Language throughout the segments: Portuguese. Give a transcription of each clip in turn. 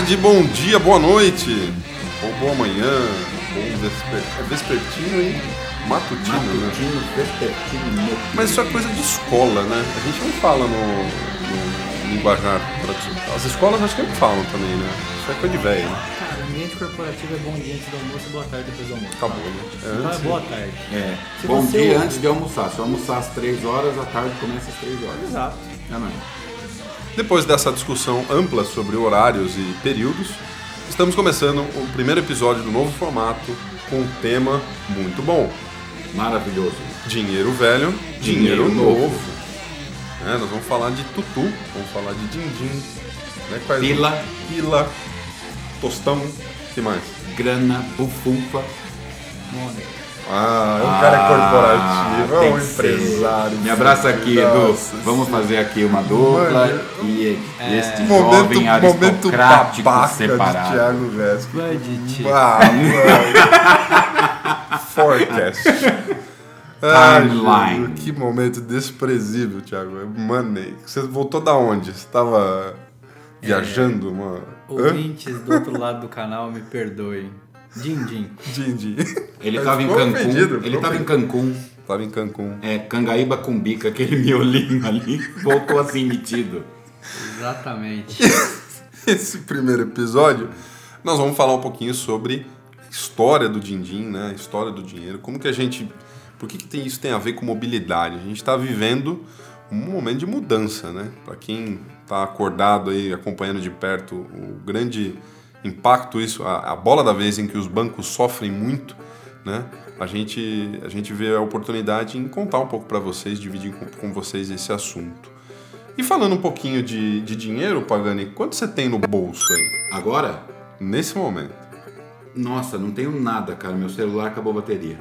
tarde, bom dia, boa noite, ou boa manhã, ou vesper... é vespertino e matutino, né? Matutino, vespertino, notino. Mas isso é coisa de escola, né? A gente não fala no, no linguajar tradicional. As escolas acho que não falam também, né? Isso é coisa de velho, né? Cara, ambiente corporativo é bom dia antes do almoço e boa tarde depois do almoço. Acabou, né? É Então é antes- boa tarde. É. Se Bom você- dia antes de almoçar. Se eu almoçar às 3 horas, a tarde começa às 3 horas. Exato. É, não é? Depois dessa discussão ampla sobre horários e períodos, estamos começando o primeiro episódio do novo formato com um tema muito bom. Maravilhoso. Dinheiro velho, dinheiro, Dinheiro novo. novo. É, nós vamos falar de tutu, vamos falar de din-din, né? Quais- Pila. pila, tostão, o que mais? Grana, bufunfa. Money. Ah, é um Ah, cara corporativo, é um empresário. Me abraça aqui, Edu. Vamos fazer aqui uma dupla Mano, e este Momento, jovem momento aristocrático babaca de separado. Thiago Vesco. Budget. Ah, mano. Forecast. Timeline. Que momento desprezível, Thiago. Money. Você voltou da onde? Você tava viajando? Uma... Hã? Ouvintes do outro lado do canal, me perdoem. Din din. Din, din. Ele Mas tava em Cancún. ofendido, Ele ficou tava em. Cancún. Tava em Cancún. É, Cangaíba com bica, aquele miolinho ali. Voltou assim metido. Exatamente. Esse primeiro episódio, nós vamos falar um pouquinho sobre a história do din-din, né? A história do dinheiro. Como que a gente... Por que, que tem, isso tem a ver com mobilidade? A gente está vivendo um momento de mudança, né? Para quem está acordado aí, acompanhando de perto o grande impacto isso, a, a bola da vez em que os bancos sofrem muito, né? A gente, a gente vê a oportunidade em contar um pouco para vocês, dividir com, com vocês esse assunto. E falando um pouquinho de, de dinheiro, Pagani, quanto você tem no bolso aí, Agora, nesse momento? nossa, não tenho nada, cara. Meu celular acabou a bateria.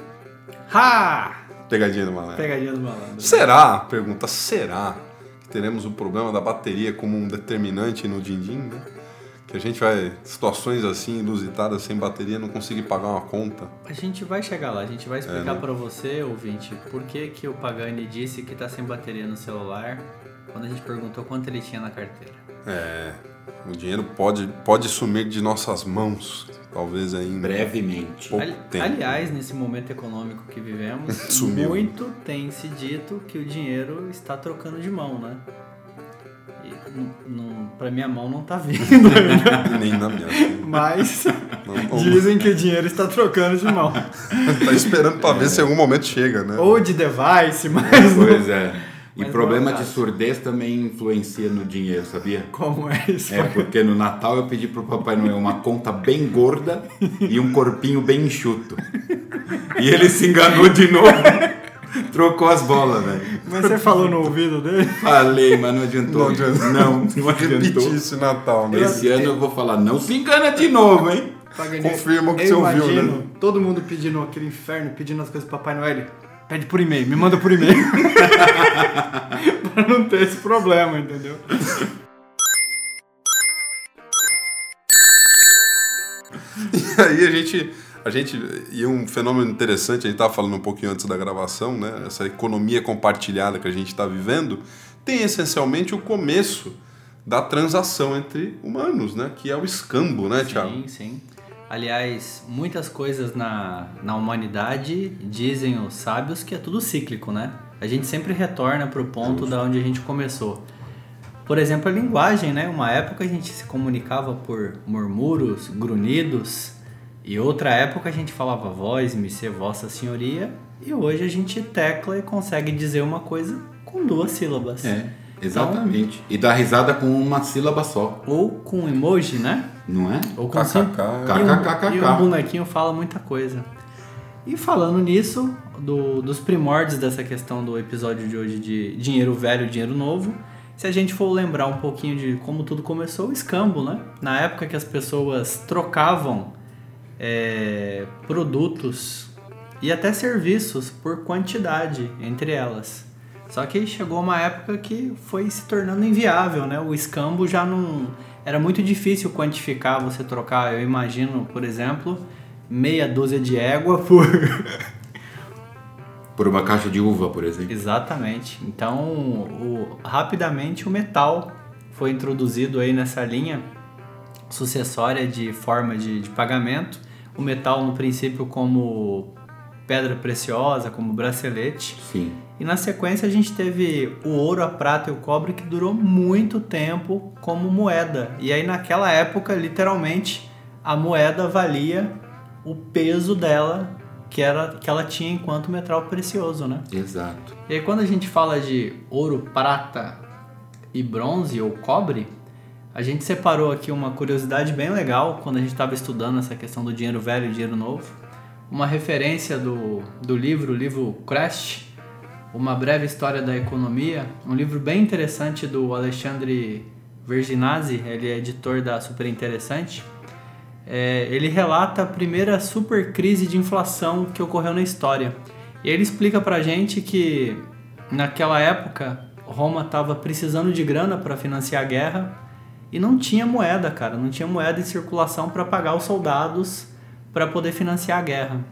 ha! Pegadinha do malandro. Pegadinha do malandro. Será, pergunta, será que teremos o problema da bateria como um determinante no din-din, né? Que a gente vai, situações assim, inusitadas, sem bateria, não conseguir pagar uma conta. A gente vai chegar lá, a gente vai explicar É, né? pra você, ouvinte, por que, que o Pagani disse que tá sem bateria no celular quando a gente perguntou quanto ele tinha na carteira. É, o dinheiro pode, pode sumir de nossas mãos, talvez em Brevemente. pouco Ali- tempo. Aliás, nesse momento econômico que vivemos, Sumiu. muito tem se dito que o dinheiro está trocando de mão, né? E n- n- pra minha mão não tá vindo ainda, Nem na minha. mas Não, não, dizem que o dinheiro está trocando de mão. tá esperando pra ver se em algum momento chega, né? Ou de device, mas não- Pois é. E Mas problema não é de surdez também influencia no dinheiro, sabia? como é isso? É, porque no Natal eu pedi pro Papai Noel uma conta bem gorda e um corpinho bem enxuto. E ele se enganou de novo. Trocou as bolas, velho. Mas você falou no ouvido dele? Falei, mas não adiantou. Não adiantou. Não, não Repetir adiantou. esse Natal, né? Esse ano eu vou falar, não se engana de novo, hein? Confirma o que você ouviu, né? Todo mundo pedindo aquele inferno, pedindo as coisas pro Papai Noel. Pede por e-mail, me manda por e-mail. pra não ter esse problema, entendeu? E aí a gente, a gente. E um fenômeno interessante, a gente estava falando um pouquinho antes da gravação, né? Essa economia compartilhada que a gente está vivendo tem essencialmente o começo da transação entre humanos, né? Que é o escambo, né, Thiago? Sim, sim. Aliás, muitas coisas na, na humanidade dizem os sábios que é tudo cíclico, né? A gente sempre retorna pro ponto da onde a gente começou. Por exemplo, a linguagem, né? Uma época a gente se comunicava por murmúrios, grunhidos, e outra época a gente falava voz, me ser vossa senhoria, e hoje a gente tecla e consegue dizer uma coisa com duas sílabas. É, exatamente. E dá risada com uma sílaba só, Ou com emoji, né? não é? Ou com KKK. sim- e um- um bonequinho fala muita coisa. E falando nisso, do- dos primórdios dessa questão do episódio de hoje de dinheiro velho, dinheiro novo, se a gente for lembrar um pouquinho de como tudo começou, o escambo, né? Na época que as pessoas trocavam é, produtos e até serviços por quantidade entre elas. Só que chegou uma época que foi se tornando inviável, né? O escambo já não era muito difícil quantificar, você trocar, eu imagino, por exemplo, meia dúzia de égua por Por uma caixa de uva, por exemplo. Exatamente. Então, o- rapidamente o metal foi introduzido aí nessa linha sucessória de forma de, de pagamento. O metal, no princípio, como pedra preciosa, como bracelete. Sim. E na sequência a gente teve o ouro, a prata e o cobre que durou muito tempo como moeda. E aí naquela época, literalmente, a moeda valia o peso dela que era que ela tinha enquanto metal precioso, né? Exato. E aí quando a gente fala de ouro, prata e bronze ou cobre, a gente separou aqui uma curiosidade bem legal quando a gente estava estudando essa questão do dinheiro velho e dinheiro novo. Uma referência do, do livro, o livro Crash, Uma Breve História da Economia, um livro bem interessante do Alexandre Verginazzi, ele é editor da Super Interessante. É, ele relata a primeira super crise de inflação que ocorreu na história. E ele explica pra gente que naquela época Roma estava precisando de grana para financiar a guerra e não tinha moeda, cara, não tinha moeda em circulação para pagar os soldados para poder financiar a guerra.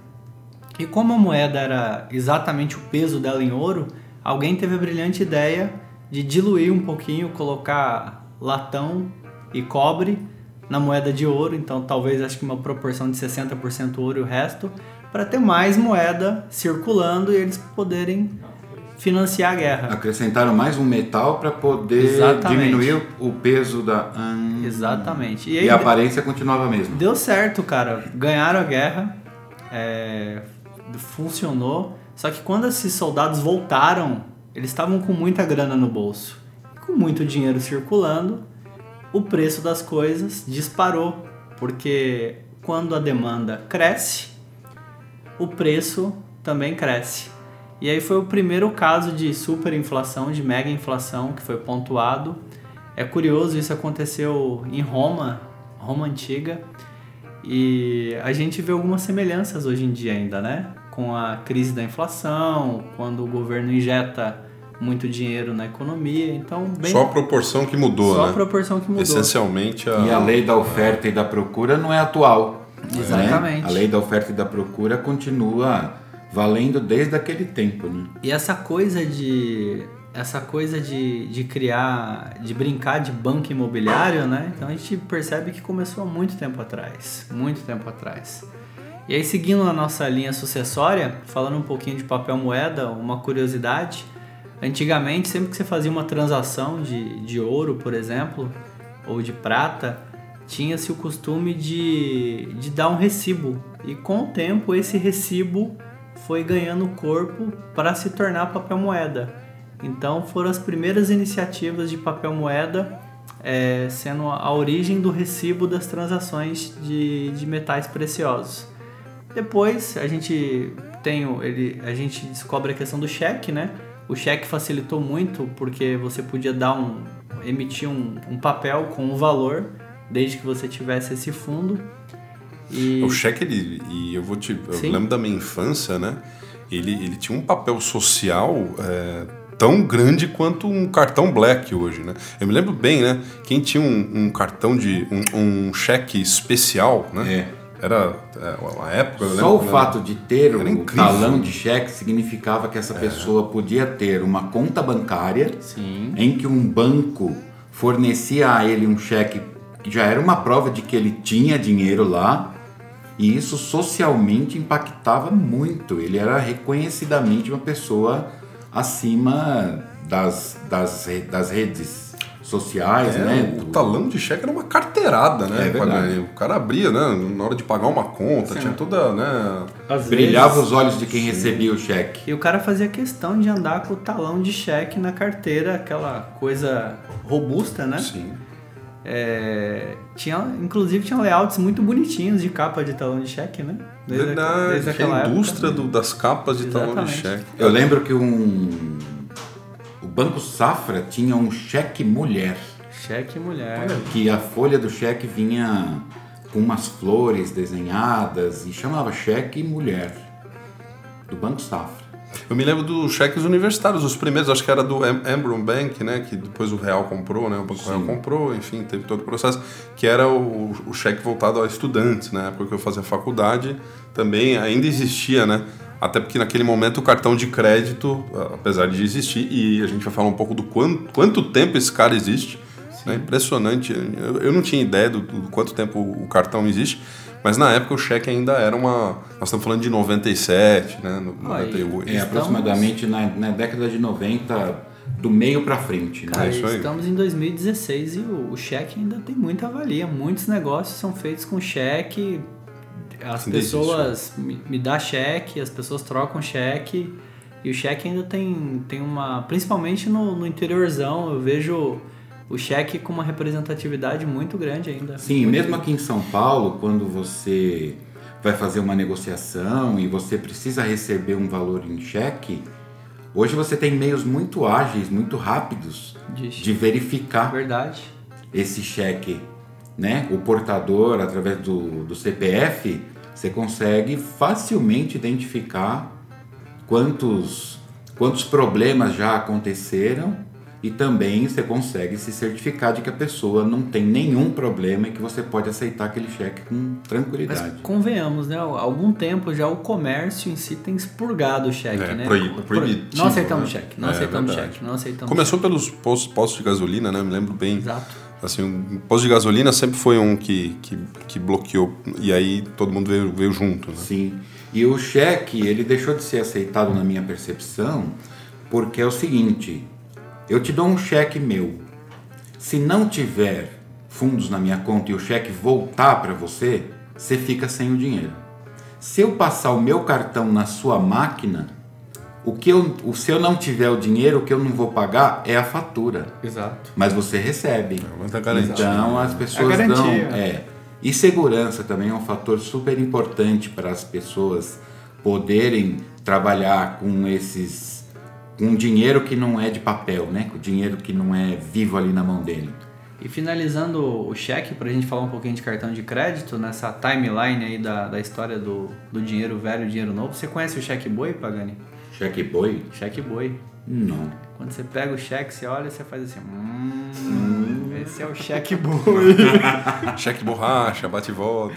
E como a moeda era exatamente o peso dela em ouro, alguém teve a brilhante ideia de diluir um pouquinho, colocar latão e cobre na moeda de ouro, então talvez acho que uma proporção de 60% ouro e o resto, para ter mais moeda circulando e eles poderem financiar a guerra. Acrescentaram mais um metal para poder Exatamente. diminuir o peso da. Hum. Exatamente. E, aí a aparência continuava a mesma. Deu certo, cara. Ganharam a guerra, é, funcionou. Só que quando esses soldados voltaram, eles estavam com muita grana no bolso, com muito dinheiro circulando. O preço das coisas disparou, porque quando a demanda cresce, o preço também cresce. E aí foi o primeiro caso de superinflação, de mega inflação que foi pontuado. É curioso, isso aconteceu em Roma, Roma antiga, e a gente vê algumas semelhanças hoje em dia ainda, né? Com a crise da inflação, quando o governo injeta muito dinheiro na economia, então bem Só a proporção que mudou, só né? a proporção que mudou. Essencialmente a... E a lei da oferta e da procura não é atual. né? Exatamente. A lei da oferta e da procura continua valendo desde aquele tempo. Né? E essa coisa de essa coisa de, de criar, de brincar de banco imobiliário, né? Então a gente percebe que começou há muito tempo atrás, muito tempo atrás. E aí seguindo a nossa linha sucessória, falando um pouquinho de papel moeda, uma curiosidade, antigamente sempre que você fazia uma transação de, de ouro, por exemplo, ou de prata, tinha-se o costume de, de dar um recibo. E com o tempo esse recibo foi ganhando corpo para se tornar papel moeda. Então foram as primeiras iniciativas de papel moeda é, sendo a origem do recibo das transações de, de metais preciosos. Depois a gente tem o- ele, a gente descobre a questão do cheque, né? O cheque facilitou muito porque você podia dar um emitir um, um papel com um valor desde que você tivesse esse fundo. E O cheque, ele, e eu vou te. Eu Sim. lembro da minha infância, né? Ele, ele tinha um papel social é, tão grande quanto um cartão black hoje, né? Eu me lembro bem, né? Quem tinha um, um cartão de. Um, um cheque especial, né? É. Era. É, uma época. eu Só lembro, o né? fato de ter Era incrível. talão de cheque significava que essa pessoa podia ter uma conta bancária sim, em que um banco fornecia a ele um cheque que já era uma prova de que ele tinha dinheiro lá e isso socialmente impactava muito. Ele era reconhecidamente uma pessoa acima das, das, das redes sociais, É, né? o talão de cheque era uma carteirada, né? É verdade. O cara abria, né? Na hora de pagar uma conta, tinha toda, né? às Brilhava vezes- os olhos de quem recebia o cheque. E o cara fazia questão de andar com o talão de cheque na carteira, aquela coisa robusta, né? Sim. É, tinha, inclusive tinha layouts muito bonitinhos de capa de talão de cheque, né? Desde, Verdade. desde que a aquela indústria época. do- das capas de talão de Exatamente. cheque. Eu lembro que um o Banco Safra tinha um cheque mulher, Cheque mulher. que a folha do cheque vinha com umas flores desenhadas e chamava cheque mulher do Banco Safra. Eu me lembro dos cheques universitários, os primeiros, acho que era do Am- Ambron Bank, né? Que depois o Real comprou, né? O Banco Real comprou, enfim, teve todo o processo. Que era o, o cheque voltado a estudantes, né? Na época que eu fazia faculdade, também ainda existia, né? Até porque naquele momento o cartão de crédito, apesar de existir, e a gente vai falar um pouco do quanto, quanto tempo esse cara existe, É impressionante. Eu, eu não tinha ideia do, do quanto tempo o cartão existe, mas na época o cheque ainda era uma. Nós estamos falando de 97, né? No, Ah, e- 98. É, aproximadamente na, na década de 90, do meio pra frente, né? Cara, isso aí. estamos em 2016 e o, o cheque ainda tem muita valia. Muitos negócios são feitos com cheque. As Ainda pessoas me, me dá cheque, as pessoas trocam cheque. E o cheque ainda tem, tem uma. Principalmente no, no interiorzão, eu vejo o cheque com uma representatividade muito grande ainda. Sim, Muito- mesmo aqui em São Paulo, quando você vai fazer uma negociação e você precisa receber um valor em cheque, hoje você tem meios muito ágeis, muito rápidos De, de verificar Verdade. esse cheque, né? O portador, através do, do CPF, você consegue facilmente identificar quantos, quantos problemas já aconteceram e também você consegue se certificar de que a pessoa não tem nenhum problema e que você pode aceitar aquele cheque com Mas tranquilidade. convenhamos, né? Há algum tempo já o comércio em si tem expurgado o cheque, É, né? proib- Pro- proibitivo, Não aceitamos né? cheque, não É, aceitamos verdade. cheque, não aceitamos Começou pelos postos, postos de gasolina, né? Me lembro bem. cheque. Exato. Assim, o posto de gasolina sempre foi um que, que, que bloqueou. E aí todo mundo veio, veio junto, né? Sim. E o cheque, ele deixou de ser aceitado na minha percepção, porque é o seguinte, eu te dou um cheque meu. Se não tiver fundos na minha conta e o cheque voltar para você, você fica sem o dinheiro. Se eu passar o meu cartão na sua máquina, o que eu, o, se eu não tiver o dinheiro, o que eu não vou pagar é a fatura. Exato. Mas você recebe. É garantia. Então as pessoas É dão. É. E segurança também é um fator super importante para as pessoas poderem trabalhar com esses. Com dinheiro que não é de papel, né? Com dinheiro que não é vivo ali na mão dele. E finalizando o cheque, pra gente falar um pouquinho de cartão de crédito, nessa timeline aí da, da história do, do dinheiro velho e dinheiro novo, você conhece o cheque boi, Pagani? Cheque boi? Cheque boi. Não. Quando você pega o cheque, você olha e você faz assim. Hum, esse é o cheque boi. Cheque borracha, bate e volta.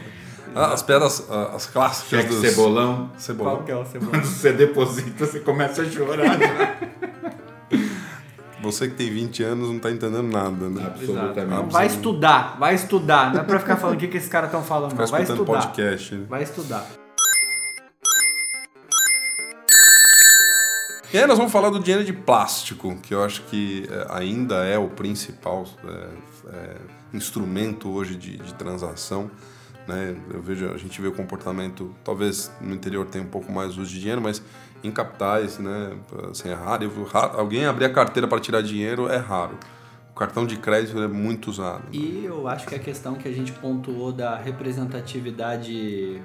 Ah, As pedras, ah, as clássicas Cheque dos... cebolão. Cebolão. Qual que é o cebola? Quando você deposita, você começa a chorar. né? Você que tem 20 anos não tá entendendo nada, né? Absolutamente. Vai estudar, vai estudar. Não é pra ficar falando o que, que esses caras estão falando, Ficar não. Vai escutando estudar. podcast. né? Vai estudar. E aí nós vamos falar do dinheiro de plástico, que eu acho que é, ainda é o principal é, é, instrumento hoje de, de transação. Né? Eu vejo, a gente vê o comportamento, talvez no interior tenha um pouco mais uso de dinheiro, mas em capitais, né, assim, é raro. Eu- ra- Alguém abrir a carteira para tirar dinheiro é raro. O cartão de crédito é muito usado. E eu acho que a questão que a gente pontuou da representatividade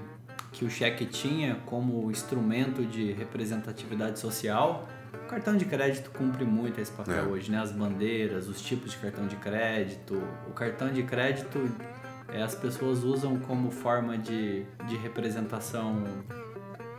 que o cheque tinha como instrumento de representatividade social, o cartão de crédito cumpre muito esse papel É. hoje, né? As bandeiras, os tipos de cartão de crédito. O cartão de crédito é, as pessoas usam como forma de, de representação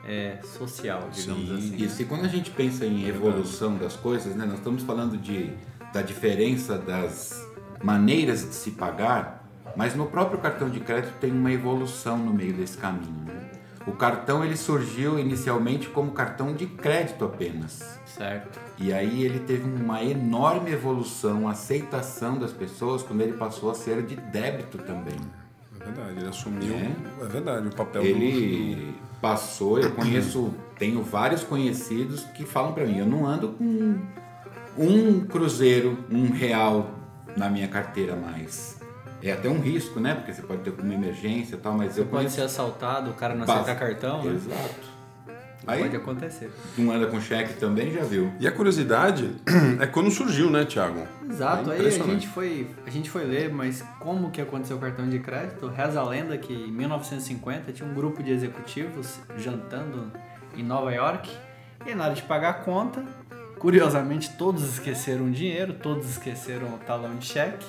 é, social, digamos Sim, assim. Isso, e quando a gente pensa em evolução das coisas, né, nós estamos falando de, da diferença das maneiras de se pagar, mas no próprio cartão de crédito tem uma evolução no meio desse caminho. né? O cartão ele surgiu inicialmente como cartão de crédito apenas. Certo. E aí ele teve uma enorme evolução, aceitação das pessoas quando ele passou a ser de débito também. É verdade, ele assumiu. É. É, verdade, o papel do- Ele passou, eu conheço, tenho vários conhecidos que falam pra mim, eu não ando com um cruzeiro, um real na minha carteira mais. É até um risco, né? Porque você pode ter uma emergência e tal, mas Você eu pode conheço... ser assaltado, o cara não aceita cartão, né? Exato. Aí, Pode acontecer. não anda com cheque também, já viu. E a curiosidade é quando surgiu, né, Thiago? Exato, É aí a gente, foi, a gente foi ler, mas como que aconteceu o cartão de crédito? Reza a lenda que em 1950 tinha um grupo de executivos jantando em Nova York e na hora de pagar a conta, curiosamente todos esqueceram o dinheiro, todos esqueceram o talão de cheque.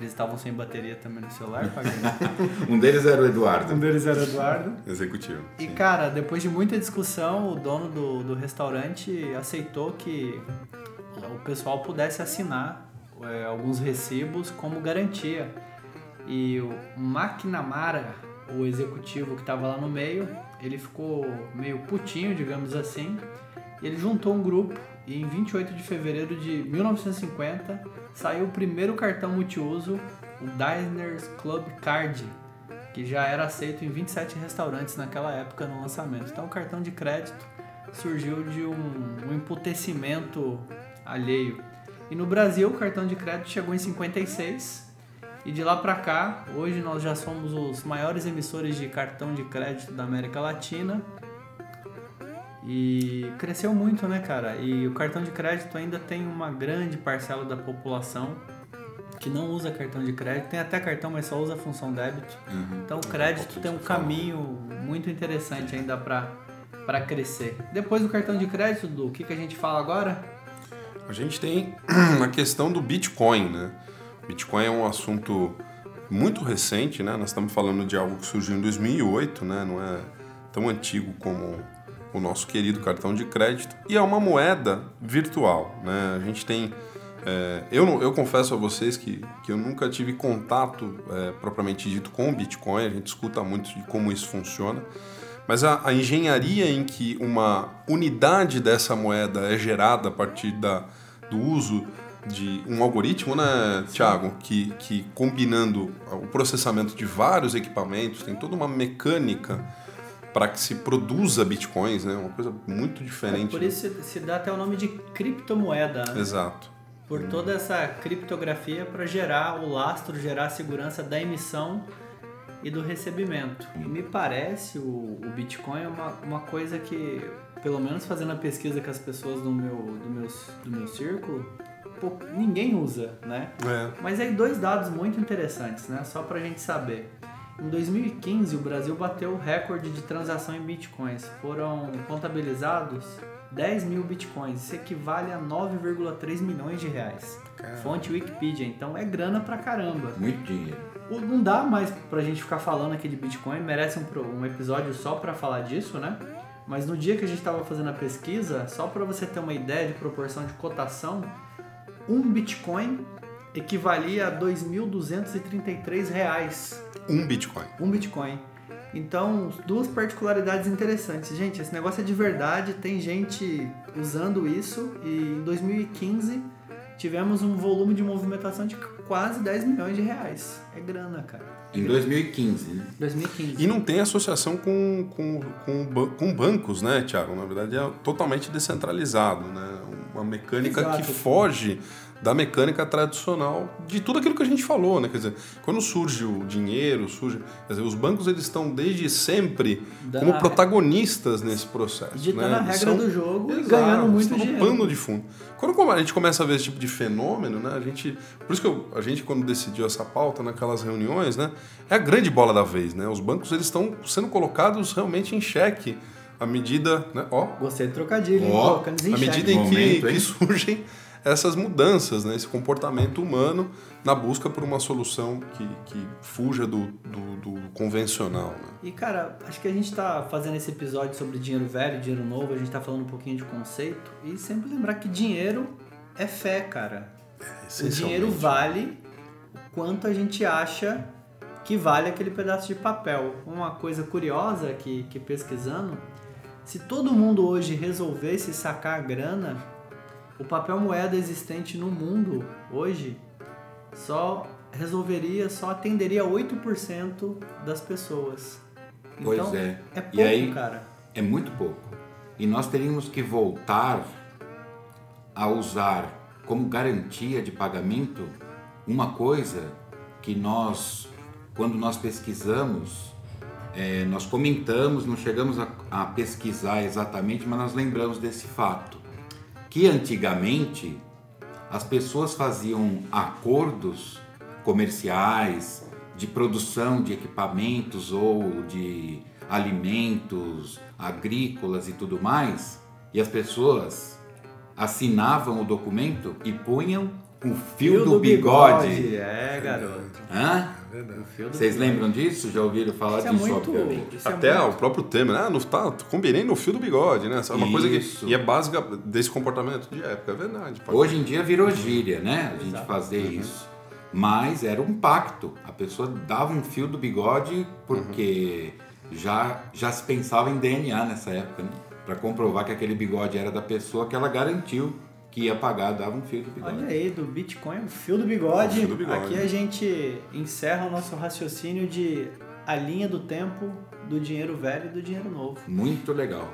Eles estavam sem bateria também no celular, pagando. Um deles era o Eduardo. um deles era Eduardo. Executivo. E sim. cara, depois de muita discussão, o dono do, do restaurante aceitou que o pessoal pudesse assinar é, alguns recibos como garantia. E o McNamara, o executivo que estava lá no meio, ele ficou meio putinho, digamos assim. E ele juntou um grupo e em 28 de fevereiro de 1950 saiu o primeiro cartão multiuso, o Diners Club Card, que já era aceito em 27 restaurantes naquela época no lançamento. Então o cartão de crédito surgiu de um, um emputecimento alheio. E no Brasil o cartão de crédito chegou em 56 e de lá para cá, hoje nós já somos os maiores emissores de cartão de crédito da América Latina. E cresceu muito, né, cara? E o cartão de crédito ainda tem uma grande parcela da população que não usa cartão de crédito, tem até cartão, mas só usa a função débito. Uhum. Então o crédito tem um caminho muito interessante ainda para crescer. Depois do cartão de crédito, do o que, que a gente fala agora? A gente tem a questão do Bitcoin, né? Bitcoin é um assunto muito recente, né? Nós estamos falando de algo que surgiu em 2008, né? Não é tão antigo como o nosso querido cartão de crédito e é uma moeda virtual, né? A gente tem é, eu, eu confesso a vocês que, que eu nunca tive contato é, propriamente dito com o Bitcoin, a gente escuta muito de como isso funciona, mas a, a, engenharia em que uma unidade dessa moeda é gerada a partir da, do uso de um algoritmo, né, Thiago, que, que combinando o processamento de vários equipamentos, tem toda uma mecânica para que se produza bitcoins, né? Uma coisa muito diferente. É por isso se dá até o nome de criptomoeda. Né? Exato. Por toda essa criptografia para gerar o lastro, gerar a segurança da emissão e do recebimento. E me parece o, o Bitcoin é uma, uma coisa que, pelo menos fazendo a pesquisa com as pessoas do meu, do meu, do meu círculo, ninguém usa, né? É. Mas aí dois dados muito interessantes, né? Só pra gente saber. Em 2015, o Brasil bateu o recorde de transação em bitcoins. Foram contabilizados 10 mil bitcoins. Isso equivale a 9,3 milhões de reais. Caramba. Fonte Wikipedia. Então é grana pra caramba. Muito dinheiro. Não dá mais pra gente ficar falando aqui de Bitcoin, merece um, um episódio só pra falar disso, né? Mas no dia que a gente tava fazendo a pesquisa, só pra você ter uma ideia de proporção de cotação, um Bitcoin equivalia a 2.233 reais. Um Bitcoin. Um Bitcoin. Então, duas particularidades interessantes. Gente, esse negócio é de verdade, tem gente usando isso e em 2015 tivemos um volume de movimentação de quase 10 milhões de reais. É grana, cara. Em 2015, né? 2015. E não tem associação com, com, com, com bancos, né, Thiago? Na verdade é totalmente descentralizado, né? Uma mecânica Exato. que foge da mecânica tradicional de tudo aquilo que a gente falou, né? Quer dizer, quando surge o dinheiro, surge, quer dizer, os bancos eles estão desde sempre Dando como protagonistas nesse processo, Ditando né? a regra do jogo e Exato, ganhando muito estão no dinheiro. pano de fundo. Quando a gente começa a ver esse tipo de fenômeno, né, a gente, por isso que eu- a gente quando decidiu essa pauta naquelas reuniões, né, é a grande bola da vez, né? Os bancos eles estão sendo colocados realmente em xeque à medida, né, ó, Gostei do trocadilho? Ó, Colocando em à medida em que, Momento, que surgem essas mudanças, né, esse comportamento humano na busca por uma solução que, que fuja do, do, do convencional, né? E cara, acho que a gente tá fazendo esse episódio sobre dinheiro velho, dinheiro novo, a gente tá falando um pouquinho de conceito e sempre lembrar que dinheiro é fé, cara. O dinheiro vale o quanto a gente acha que vale aquele pedaço de papel. Uma coisa curiosa que, que pesquisando, se todo mundo hoje resolvesse sacar a grana, o papel moeda existente no mundo hoje só resolveria, só atenderia 8% das pessoas. Pois então, é. É pouco, E aí- cara. É muito pouco. E nós teríamos que voltar a usar como garantia de pagamento uma coisa que nós, quando nós pesquisamos, eh, nós comentamos, não chegamos a, a pesquisar exatamente, mas nós lembramos desse fato. Que antigamente as pessoas faziam acordos comerciais de produção de equipamentos ou de alimentos agrícolas e tudo mais, e as pessoas assinavam o documento e punham o fio, do, bigode. É, garoto. Hã? Vocês lembram disso? Já ouviram falar Isso é disso, muito. obviamente? Isso é Até muito- o próprio tema, né? Ah, no, tá, combinei no fio do bigode, né? É uma coisa que e é básica desse comportamento de época, é verdade. pode- Hoje em dia virou gíria, né? A gente Exato. fazer isso. Mas era um pacto. A pessoa dava um fio do bigode porque já, já se pensava em DNA nessa época, né? para comprovar que aquele bigode era da pessoa que ela garantiu que ia pagar, dava um fio do bigode. Olha aí, do Bitcoin, o fio do bigode. O fio do bigode. Aqui a gente encerra o nosso raciocínio de a linha do tempo do dinheiro velho e do dinheiro novo. Muito legal.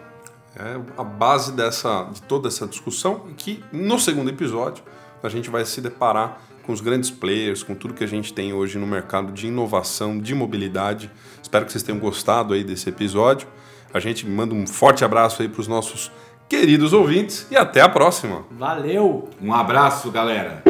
É a base dessa, de toda essa discussão e que no segundo episódio a gente vai se deparar com os grandes players, com tudo que a gente tem hoje no mercado de inovação, de mobilidade. Espero que vocês tenham gostado aí desse episódio. A gente manda um forte abraço aí para os nossos queridos ouvintes e até a próxima. Valeu! Um abraço, galera.